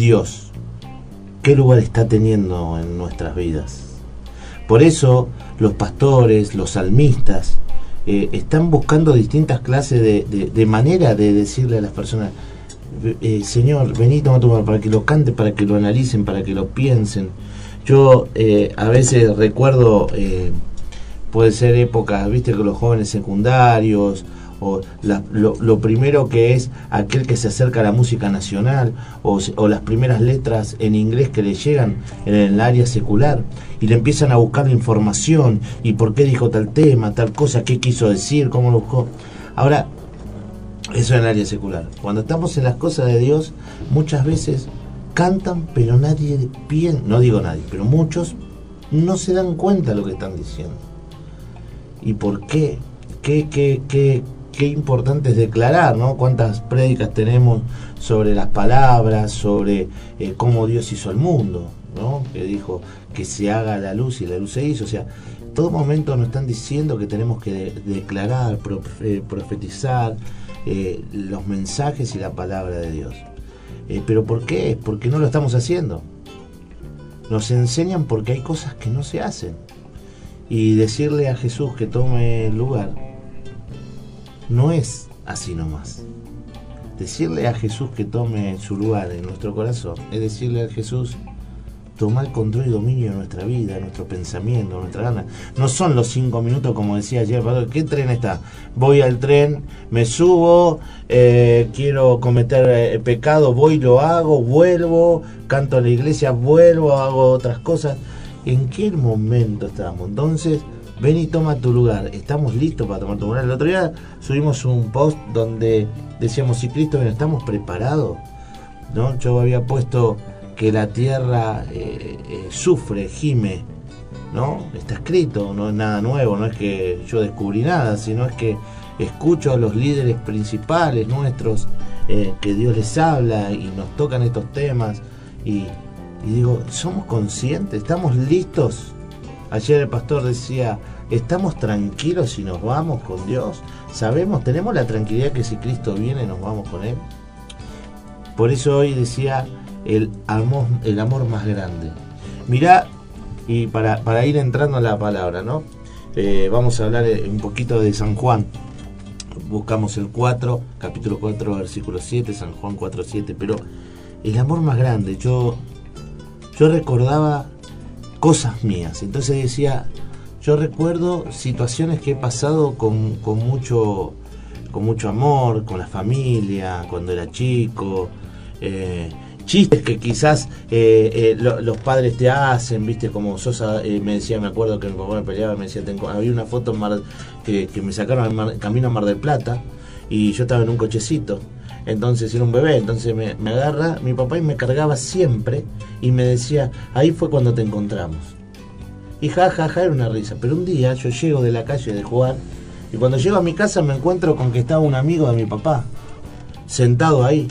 Dios, ¿qué lugar está teniendo en nuestras vidas? Por eso los pastores, los salmistas, eh, están buscando distintas clases de, manera de decirle a las personas, eh, Señor, vení, toma tu para que lo cante, para que lo analicen, para que lo piensen. Yo eh, a veces recuerdo, puede ser épocas, viste, que los jóvenes secundarios, o lo, primero que es aquel que se acerca a la música nacional o, las primeras letras en inglés que le llegan en el área secular y le empiezan a buscar la información y por qué dijo tal tema, tal cosa, qué quiso decir, cómo lo buscó. Ahora, eso en el área secular. Cuando estamos en las cosas de Dios, muchas veces cantan, pero nadie piensa, no digo nadie, pero muchos no se dan cuenta de lo que están diciendo. ¿Y por qué? ¿Qué, qué, qué, qué importante es declarar, ¿no? Cuántas prédicas tenemos sobre las palabras, sobre eh, cómo Dios hizo el mundo, ¿no? Que dijo que se haga la luz y la luz se hizo. O sea, todo momento nos están diciendo que tenemos que declarar, eh, profetizar eh, los mensajes y la palabra de Dios. ¿Pero por qué? Porque no lo estamos haciendo. Nos enseñan porque hay cosas que no se hacen. Y decirle a Jesús que tome el lugar no es así nomás. Decirle a Jesús que tome su lugar en nuestro corazón es decirle a Jesús, toma el control y dominio de nuestra vida, de nuestro pensamiento, de nuestra gana. No son los cinco minutos como decía ayer, ¿qué tren está? Voy al tren, me subo, eh, quiero cometer eh, pecado, voy, lo hago, vuelvo, canto a la iglesia, vuelvo, hago otras cosas. ¿En qué momento estamos? Entonces, ven y toma tu lugar. Estamos listos para tomar tu lugar. El otro día subimos un post donde decíamos, si Cristo viene, ¿estamos preparados? ¿No? Yo había puesto que la tierra eh, eh, sufre, gime, ¿no? Está escrito, no es nada nuevo, no es que yo descubrí nada, sino es que escucho a los líderes principales nuestros, eh, que Dios les habla y nos tocan estos temas y digo, ¿somos conscientes? ¿Estamos listos? Ayer el pastor decía, ¿estamos tranquilos si nos vamos con Dios? ¿Sabemos, tenemos la tranquilidad que si Cristo viene nos vamos con Él? Por eso hoy decía el amor, el amor más grande. Mirá, y para, ir entrando a la palabra, ¿no? Eh, vamos a hablar eh, un poquito de San Juan. Buscamos el 4, capítulo 4, versículo 7, San Juan 4, 7, pero el amor más grande, yo, yo recordaba cosas mías. Entonces decía, yo recuerdo situaciones que he pasado con, mucho, con mucho amor, con la familia, cuando era chico. Eh, chistes que quizás eh, eh, los padres te hacen, viste, como Sosa me decía, me acuerdo que mi papá me peleaba, me decía, tengo, había una foto que, me sacaron camino a Mar del Plata y yo estaba en un cochecito entonces era un bebé, entonces me, agarra mi papá y me cargaba siempre y me decía, ahí fue cuando te encontramos. Y ja, ja, ja, era una risa. Pero un día yo llego de la calle de jugar y cuando llego a mi casa me encuentro con que estaba un amigo de mi papá, sentado ahí.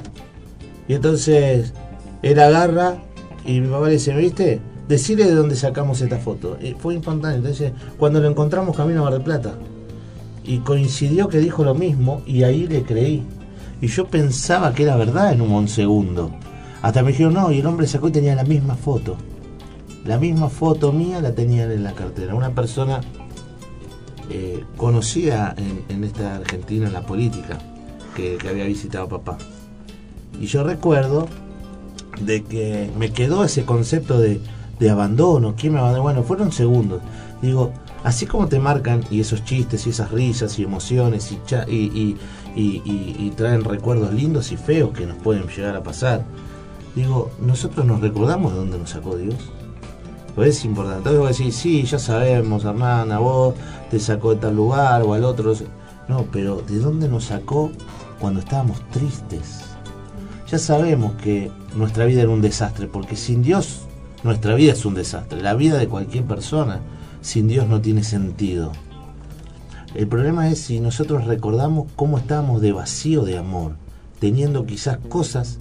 Y entonces él agarra y mi papá le dice, ¿viste? Decirle de dónde sacamos esta foto. Y fue instantáneo. Entonces, cuando lo encontramos camino a Mar del Plata. Y coincidió que dijo lo mismo y ahí le creí. Y yo pensaba que era verdad en un segundo. Hasta me dijeron, no, y el hombre sacó y tenía la misma foto. La misma foto mía la tenía en la cartera. Una persona eh, conocida en, esta Argentina en la política, que, había visitado a papá. Y yo recuerdo de que me quedó ese concepto de, abandono. ¿Quién me abandonó? Bueno, fueron segundos. Digo, así como te marcan y esos chistes y esas risas y emociones y, y, y, traen recuerdos lindos y feos que nos pueden llegar a pasar. Digo, nosotros nos recordamos de dónde nos sacó Dios. Pues es importante. Entonces vos decís, sí, ya sabemos, hermana, vos te sacó de tal lugar o al otro. No, pero ¿de dónde nos sacó cuando estábamos tristes? Ya sabemos que nuestra vida era un desastre, porque sin Dios nuestra vida es un desastre. La vida de cualquier persona sin Dios no tiene sentido. El problema es si nosotros recordamos cómo estábamos de vacío de amor, teniendo quizás cosas,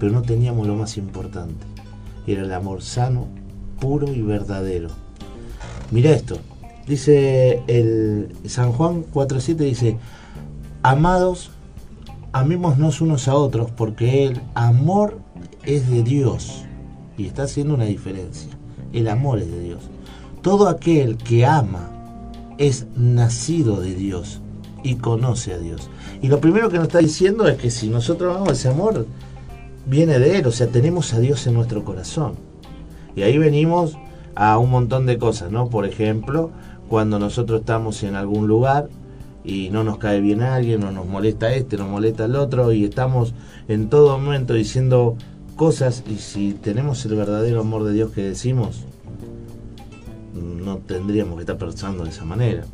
pero no teníamos lo más importante. Era el amor sano, puro y verdadero. Mira esto, dice el San Juan 4.7, dice, amados, amémonos unos a otros porque el amor es de Dios y está haciendo una diferencia. El amor es de Dios. Todo aquel que ama es nacido de Dios y conoce a Dios. Y lo primero que nos está diciendo es que si nosotros amamos ese amor, viene de Él, o sea, tenemos a Dios en nuestro corazón. Y ahí venimos a un montón de cosas, ¿no? Por ejemplo, cuando nosotros estamos en algún lugar y no nos cae bien alguien, o nos molesta este, nos molesta el otro, y estamos en todo momento diciendo cosas, y si tenemos el verdadero amor de Dios que decimos, no tendríamos que estar pensando de esa manera.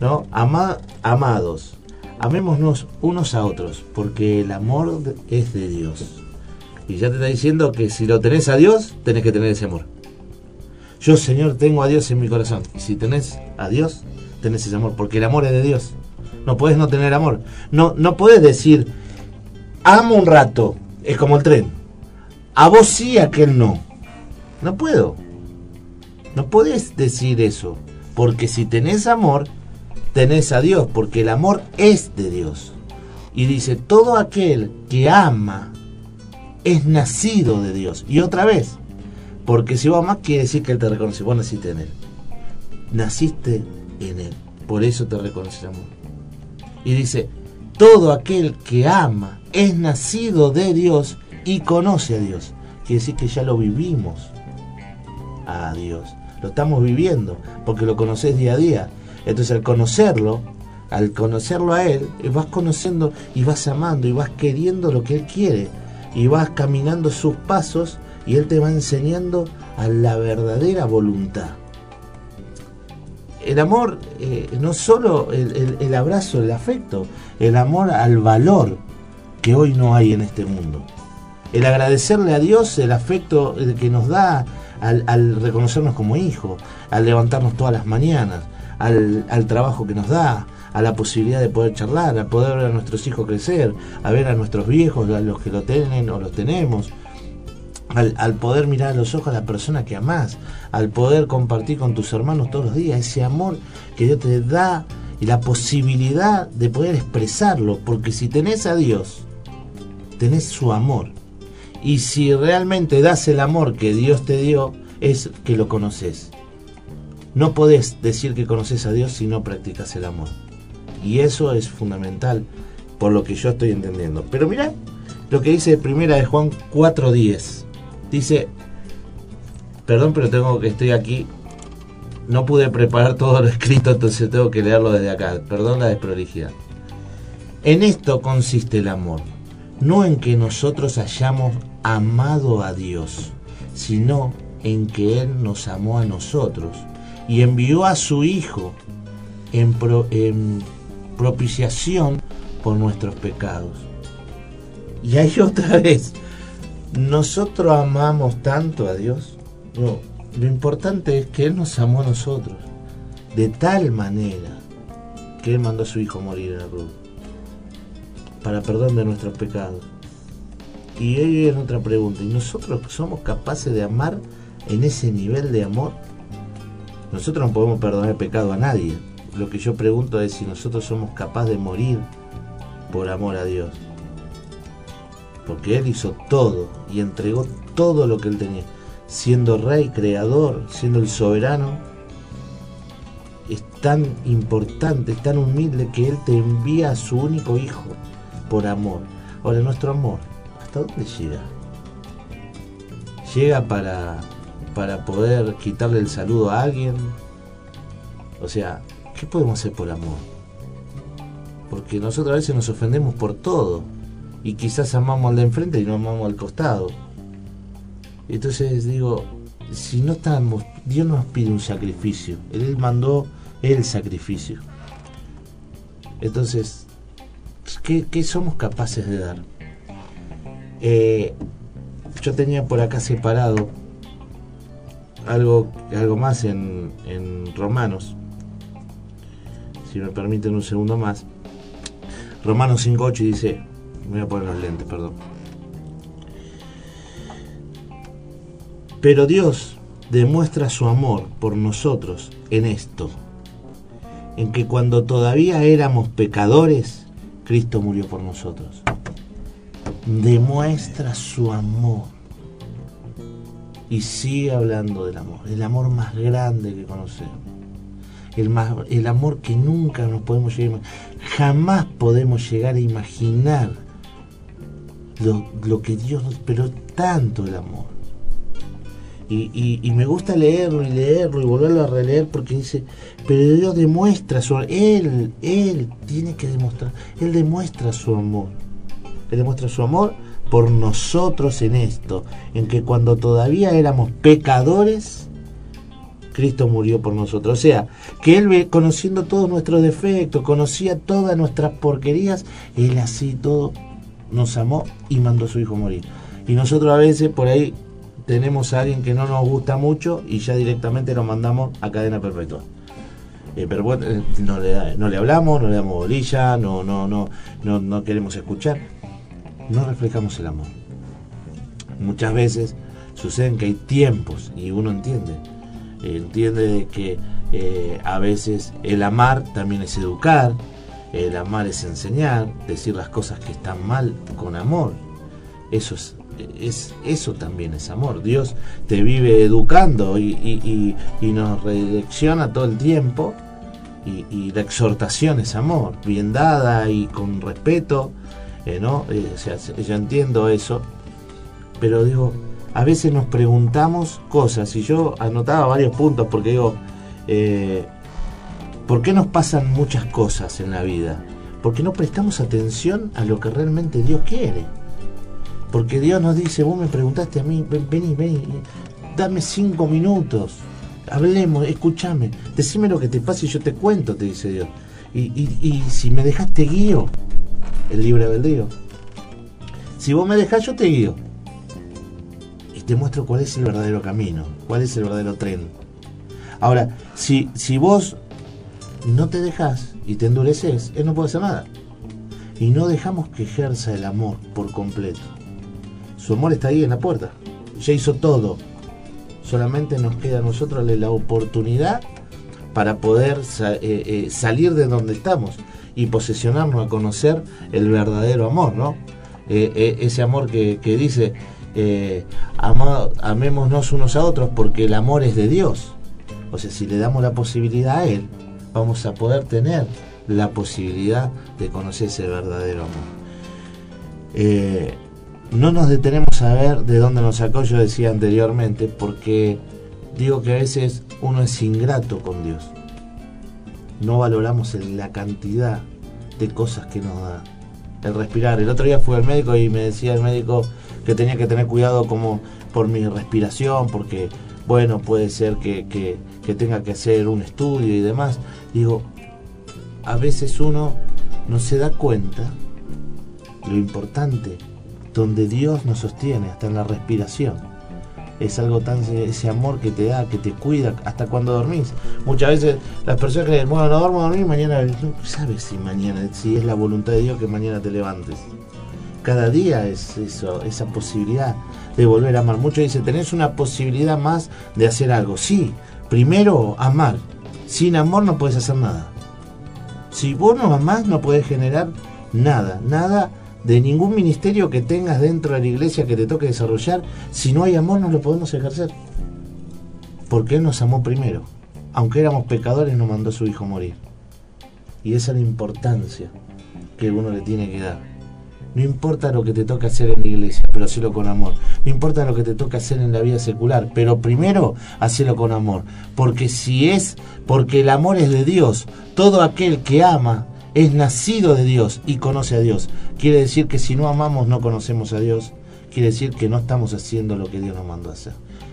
¿No? amados, amémonos unos a otros, porque el amor es de Dios. Y ya te está diciendo que si lo tenés a Dios, tenés que tener ese amor. Yo, Señor, tengo a Dios en mi corazón. Y si tenés a Dios, tenés ese amor, porque el amor es de Dios. No puedes no tener amor. No, no puedes decir, amo un rato, es como el tren. A vos sí, a aquel no. No puedo. No puedes decir eso, porque si tenés amor, tenés a Dios, porque el amor es de Dios. Y dice, todo aquel que ama es nacido de Dios. Y otra vez, porque si vos amas quiere decir que Él te reconoce, vos naciste en Él. Naciste en Él, por eso te reconoce el amor. Y dice, todo aquel que ama es nacido de Dios y conoce a Dios. Quiere decir que ya lo vivimos a Dios. Lo estamos viviendo porque lo conoces día a día. Entonces al conocerlo, al conocerlo a Él, vas conociendo y vas amando y vas queriendo lo que Él quiere. Y vas caminando sus pasos y Él te va enseñando a la verdadera voluntad el amor, eh, no solo el, abrazo, el afecto, el amor al valor que hoy no hay en este mundo. El agradecerle a Dios el afecto que nos da al, reconocernos como hijos, al levantarnos todas las mañanas, al, al, trabajo que nos da, a la posibilidad de poder charlar, a poder ver a nuestros hijos crecer, a ver a nuestros viejos, a los que lo tienen o los tenemos, al, poder mirar a los ojos a la persona que amás, al poder compartir con tus hermanos todos los días, ese amor que Dios te da y la posibilidad de poder expresarlo, porque si tenés a Dios, tenés su amor. Y si realmente das el amor que Dios te dio, es que lo conoces. No podés decir que conoces a Dios si no practicas el amor. Y eso es fundamental por lo que yo estoy entendiendo. Pero mira lo que dice primera de Juan 4.10. Dice, perdón, pero tengo que estoy aquí. No pude preparar todo lo escrito, entonces tengo que leerlo desde acá. Perdón la desprolijidad. En esto consiste el amor, no en que nosotros hayamos amado a Dios, sino en que Él nos amó a nosotros y envió a su Hijo en, propiciación por nuestros pecados. Y ahí otra vez, nosotros amamos tanto a Dios. No, lo importante es que Él nos amó a nosotros de tal manera que Él mandó a su Hijo morir en la cruz para perdón de nuestros pecados. Y ahí es otra pregunta. ¿Y nosotros somos capaces de amar en ese nivel de amor? Nosotros no podemos perdonar pecado a nadie. Lo que yo pregunto es si nosotros somos capaces de morir por amor a Dios porque Él hizo todo y entregó todo lo que Él tenía. Siendo rey, creador, siendo el soberano, es tan importante, es tan humilde que Él te envía a su único hijo por amor. Ahora, nuestro amor, ¿hasta dónde llega? ¿Llega para, para poder quitarle el saludo a alguien? O sea, ¿qué podemos hacer por amor? Porque nosotros a veces nos ofendemos por todo y quizás amamos al de enfrente y no amamos al costado. Entonces digo, si no estamos, Dios nos pide un sacrificio, Él mandó el sacrificio. Entonces, ¿qué, somos capaces de dar? Eh, yo tenía por acá separado algo, algo más en, Romanos, si me permiten un segundo más. Romanos 5.8 dice, voy a poner los lentes, perdón. Pero Dios demuestra su amor por nosotros en esto, en que cuando todavía éramos pecadores, Cristo murió por nosotros. Demuestra su amor. Y sigue hablando del amor, el amor más grande que conocemos. El, más, el amor que nunca nos podemos llegar a Jamás podemos llegar a imaginar lo, que Dios nos... Pero tanto el amor. Y, me gusta leerlo y leerlo y volverlo a releer porque dice, pero Dios demuestra su Él, Él tiene que demostrar, Él demuestra su amor. Él demuestra su amor por nosotros en esto, en que cuando todavía éramos pecadores, Cristo murió por nosotros. O sea, que Él, conociendo todos nuestros defectos, conocía todas nuestras porquerías, Él así todo nos amó y mandó a su Hijo morir. Y nosotros a veces por ahí tenemos a alguien que no nos gusta mucho y ya directamente lo mandamos a cadena perpetua. Eh, pero bueno, eh, no le, le hablamos, no le damos bolilla, no, no, no, no queremos escuchar. No reflejamos el amor. Muchas veces suceden que hay tiempos y uno entiende. Entiende de que eh, a veces el amar también es educar, el amar es enseñar, decir las cosas que están mal con amor. Eso es es, eso también es amor. Dios te vive educando y, nos redirecciona todo el tiempo. Y, la exhortación es amor, bien dada y con respeto. Eh, ¿no? Eh, yo entiendo eso. Pero digo, a veces nos preguntamos cosas. Y yo anotaba varios puntos porque digo, eh, ¿por qué nos pasan muchas cosas en la vida? Porque no prestamos atención a lo que realmente Dios quiere. Porque Dios nos dice, vos me preguntaste a mí, vení, vení, dame cinco minutos, hablemos, escúchame, decime lo que te pasa y yo te cuento, te dice Dios. Y, si me dejaste guío, el libre albedrío. Si vos me dejás, yo te guío. Y te muestro cuál es el verdadero camino, cuál es el verdadero tren. Ahora, si, si vos no te dejas y te endureces, Él no puede hacer nada. Y no dejamos que ejerza el amor por completo. Su amor está ahí en la puerta. Ya hizo todo. Solamente nos queda a nosotros la oportunidad para poder eh, eh, salir de donde estamos y posesionarnos a conocer el verdadero amor, ¿no? Eh, ese amor que, dice, amémonos unos a otros porque el amor es de Dios. O sea, si le damos la posibilidad a Él, vamos a poder tener la posibilidad de conocer ese verdadero amor no nos detenemos a ver de dónde nos sacó, yo decía anteriormente, porque digo que a veces uno es ingrato con Dios. No valoramos la cantidad de cosas que nos da. El respirar. El otro día fui al médico y me decía el médico que tenía que tener cuidado como por mi respiración, porque, bueno, puede ser que, que tenga que hacer un estudio y demás. Digo, a veces uno no se da cuenta lo importante donde Dios nos sostiene, hasta en la respiración. Es algo tan, ese amor que te da, que te cuida, hasta cuando dormís. Muchas veces las personas creen, bueno, no duermo a dormir, mañana, no sabes si mañana, si es la voluntad de Dios que mañana te levantes. Cada día es eso, esa posibilidad de volver a amar. Muchos dicen, tenés una posibilidad más de hacer algo. Sí, primero amar. Sin amor no puedes hacer nada. Si vos no amás, no puedes generar nada, nada de ningún ministerio que tengas dentro de la iglesia que te toque desarrollar, si no hay amor no lo podemos ejercer. Porque Él nos amó primero. Aunque éramos pecadores, nos mandó a su Hijo morir. Y esa es la importancia que uno le tiene que dar. No importa lo que te toque hacer en la iglesia, pero hacelo con amor. No importa lo que te toque hacer en la vida secular, pero primero hacelo con amor. Porque si es, porque el amor es de Dios, todo aquel que ama es nacido de Dios y conoce a Dios. Quiere decir que si no amamos no conocemos a Dios. Quiere decir que no estamos haciendo lo que Dios nos mandó a hacer.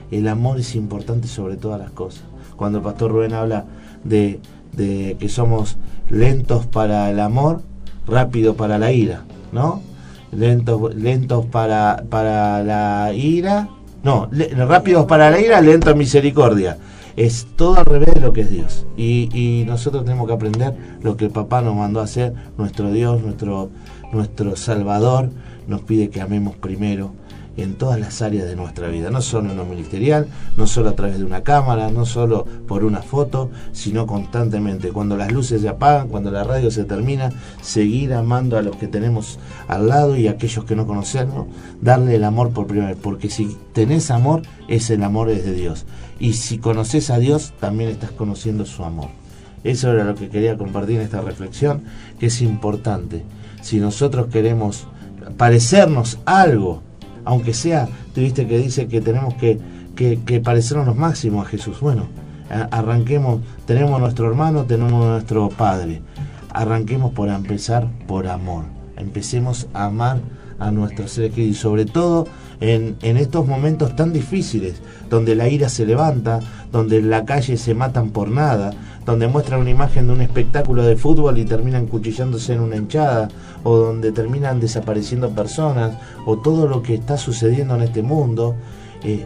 El amor es importante sobre todas las cosas. Cuando el pastor Rubén habla de, que somos lentos para el amor, rápido para la ira, ¿no? Lentos, lentos para, para la ira, no, rápidos para la ira, lentos en misericordia es todo al revés de lo que es Dios. Y, nosotros tenemos que aprender lo que el papá nos mandó a hacer, nuestro Dios, nuestro, nuestro Salvador, nos pide que amemos primero en todas las áreas de nuestra vida, no solo en lo ministerial, no solo a través de una cámara, no solo por una foto, sino constantemente. Cuando las luces se apagan, cuando la radio se termina, seguir amando a los que tenemos al lado y a aquellos que no conocemos, darle el amor por primera vez, porque si tenés amor, es el amor es de Dios. Y si conoces a Dios, también estás conociendo su amor. Eso era lo que quería compartir en esta reflexión, que es importante. Si nosotros queremos parecernos algo, aunque sea, tuviste que dice que tenemos que, que, parecernos los máximos a Jesús. Bueno, arranquemos, tenemos nuestro hermano, tenemos nuestro padre. Arranquemos por empezar por amor. Empecemos a amar a nuestros seres queridos y sobre todo en, estos momentos tan difíciles, donde la ira se levanta, donde en la calle se matan por nada, donde muestran una imagen de un espectáculo de fútbol y terminan cuchillándose en una hinchada, o donde terminan desapareciendo personas, o todo lo que está sucediendo en este mundo, eh,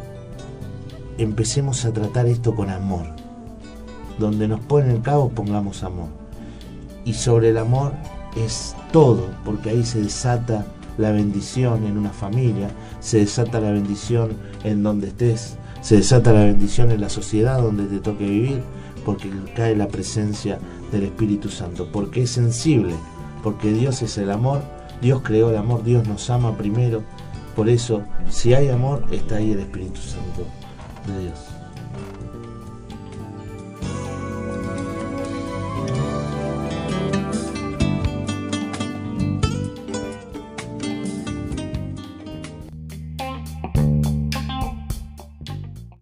empecemos a tratar esto con amor. Donde nos ponen cabo, pongamos amor. Y sobre el amor es todo, porque ahí se desata la bendición en una familia, se desata la bendición en donde estés, se desata la bendición en la sociedad donde te toque vivir porque cae la presencia del Espíritu Santo, porque es sensible, porque Dios es el amor, Dios creó el amor, Dios nos ama primero, por eso si hay amor está ahí el Espíritu Santo de Dios.